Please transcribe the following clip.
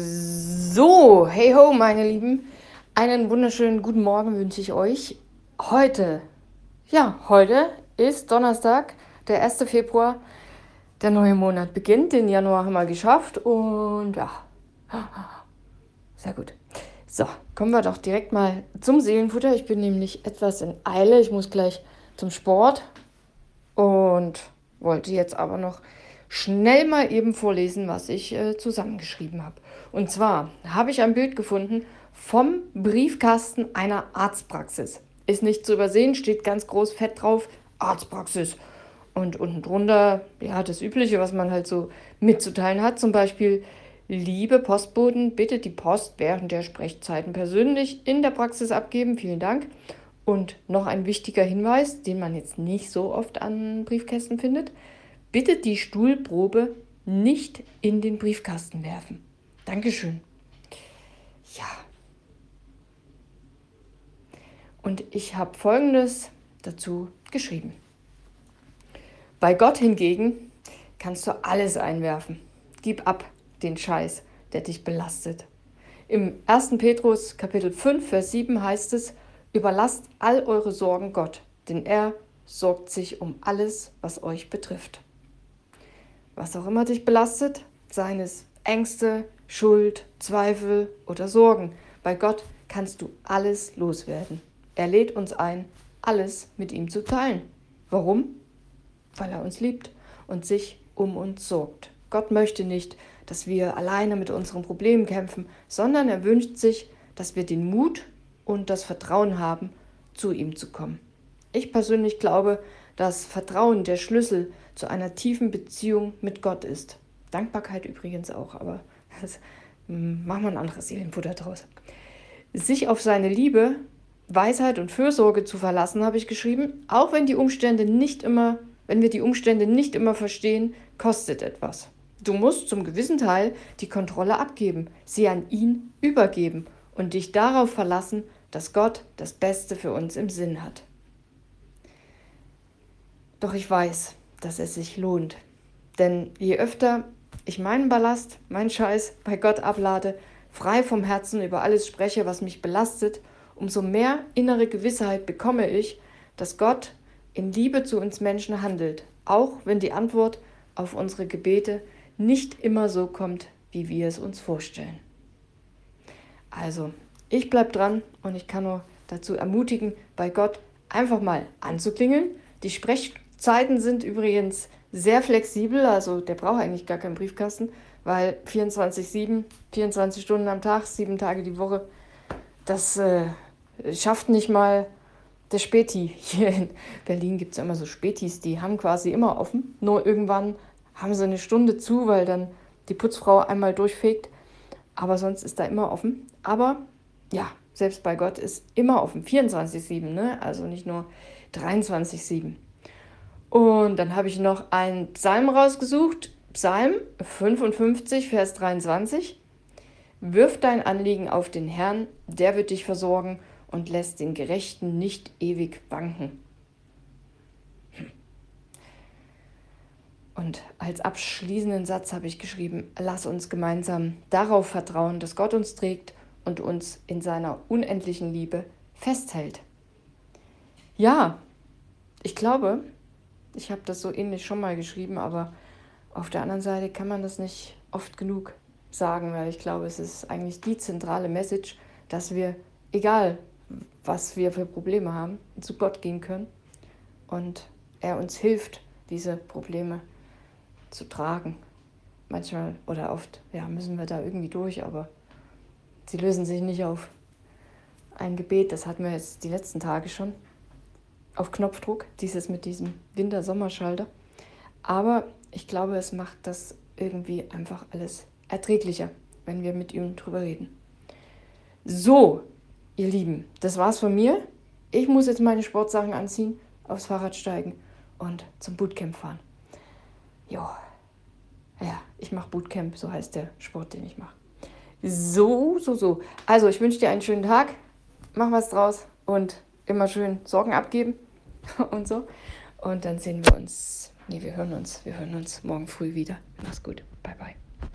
So, hey ho, meine Lieben. Einen wunderschönen guten Morgen wünsche ich euch. Heute, ja, heute ist Donnerstag, der 1. Februar. Der neue Monat beginnt. Den Januar haben wir geschafft und ja, sehr gut. So, kommen wir doch direkt mal zum Seelenfutter. Ich bin nämlich etwas in Eile. Ich muss gleich zum Sport und wollte jetzt aber noch schnell mal eben vorlesen, was ich äh, zusammengeschrieben habe. Und zwar habe ich ein Bild gefunden vom Briefkasten einer Arztpraxis. Ist nicht zu übersehen, steht ganz groß fett drauf, Arztpraxis. Und unten drunter, ja, das Übliche, was man halt so mitzuteilen hat, zum Beispiel, liebe Postboten, bitte die Post während der Sprechzeiten persönlich in der Praxis abgeben. Vielen Dank. Und noch ein wichtiger Hinweis, den man jetzt nicht so oft an Briefkästen findet. Bitte die Stuhlprobe nicht in den Briefkasten werfen. Dankeschön. Ja. Und ich habe Folgendes dazu geschrieben. Bei Gott hingegen kannst du alles einwerfen. Gib ab den Scheiß, der dich belastet. Im 1. Petrus Kapitel 5, Vers 7 heißt es, überlasst all eure Sorgen Gott, denn er sorgt sich um alles, was euch betrifft was auch immer dich belastet, seien es Ängste, Schuld, Zweifel oder Sorgen. Bei Gott kannst du alles loswerden. Er lädt uns ein, alles mit ihm zu teilen. Warum? Weil er uns liebt und sich um uns sorgt. Gott möchte nicht, dass wir alleine mit unseren Problemen kämpfen, sondern er wünscht sich, dass wir den Mut und das Vertrauen haben, zu ihm zu kommen. Ich persönlich glaube, dass Vertrauen der Schlüssel zu einer tiefen Beziehung mit Gott ist. Dankbarkeit übrigens auch, aber das hm, machen wir ein anderes Seelenfutter draus. Sich auf seine Liebe, Weisheit und Fürsorge zu verlassen, habe ich geschrieben, auch wenn die Umstände nicht immer, wenn wir die Umstände nicht immer verstehen, kostet etwas. Du musst zum gewissen Teil die Kontrolle abgeben, sie an ihn übergeben und dich darauf verlassen, dass Gott das Beste für uns im Sinn hat. Doch ich weiß, dass es sich lohnt. Denn je öfter ich meinen Ballast, meinen Scheiß bei Gott ablade, frei vom Herzen über alles spreche, was mich belastet, umso mehr innere Gewissheit bekomme ich, dass Gott in Liebe zu uns Menschen handelt, auch wenn die Antwort auf unsere Gebete nicht immer so kommt, wie wir es uns vorstellen. Also, ich bleibe dran und ich kann nur dazu ermutigen, bei Gott einfach mal anzuklingeln, die Sprech Zeiten sind übrigens sehr flexibel, also der braucht eigentlich gar keinen Briefkasten, weil 24-7, 24 Stunden am Tag, sieben Tage die Woche, das äh, schafft nicht mal der Späti. Hier in Berlin gibt es immer so Spätis, die haben quasi immer offen, nur irgendwann haben sie eine Stunde zu, weil dann die Putzfrau einmal durchfegt, aber sonst ist da immer offen. Aber ja, selbst bei Gott ist immer offen, 24-7, ne? also nicht nur 23-7. Und dann habe ich noch einen Psalm rausgesucht, Psalm 55, Vers 23. Wirf dein Anliegen auf den Herrn, der wird dich versorgen und lässt den Gerechten nicht ewig wanken. Und als abschließenden Satz habe ich geschrieben, lass uns gemeinsam darauf vertrauen, dass Gott uns trägt und uns in seiner unendlichen Liebe festhält. Ja, ich glaube, ich habe das so ähnlich schon mal geschrieben, aber auf der anderen Seite kann man das nicht oft genug sagen, weil ich glaube, es ist eigentlich die zentrale Message, dass wir, egal was wir für Probleme haben, zu Gott gehen können und er uns hilft, diese Probleme zu tragen. Manchmal oder oft ja, müssen wir da irgendwie durch, aber sie lösen sich nicht auf ein Gebet. Das hatten wir jetzt die letzten Tage schon auf Knopfdruck, dieses mit diesem Winter-Sommerschalter. Aber ich glaube, es macht das irgendwie einfach alles erträglicher, wenn wir mit ihm drüber reden. So, ihr Lieben, das war's von mir. Ich muss jetzt meine Sportsachen anziehen, aufs Fahrrad steigen und zum Bootcamp fahren. Jo. Ja, ich mache Bootcamp, so heißt der Sport, den ich mache. So, so, so. Also, ich wünsche dir einen schönen Tag. Mach was draus und immer schön Sorgen abgeben. und so. Und dann sehen wir uns, nee, wir hören uns, wir hören uns morgen früh wieder. Mach's gut. Bye, bye.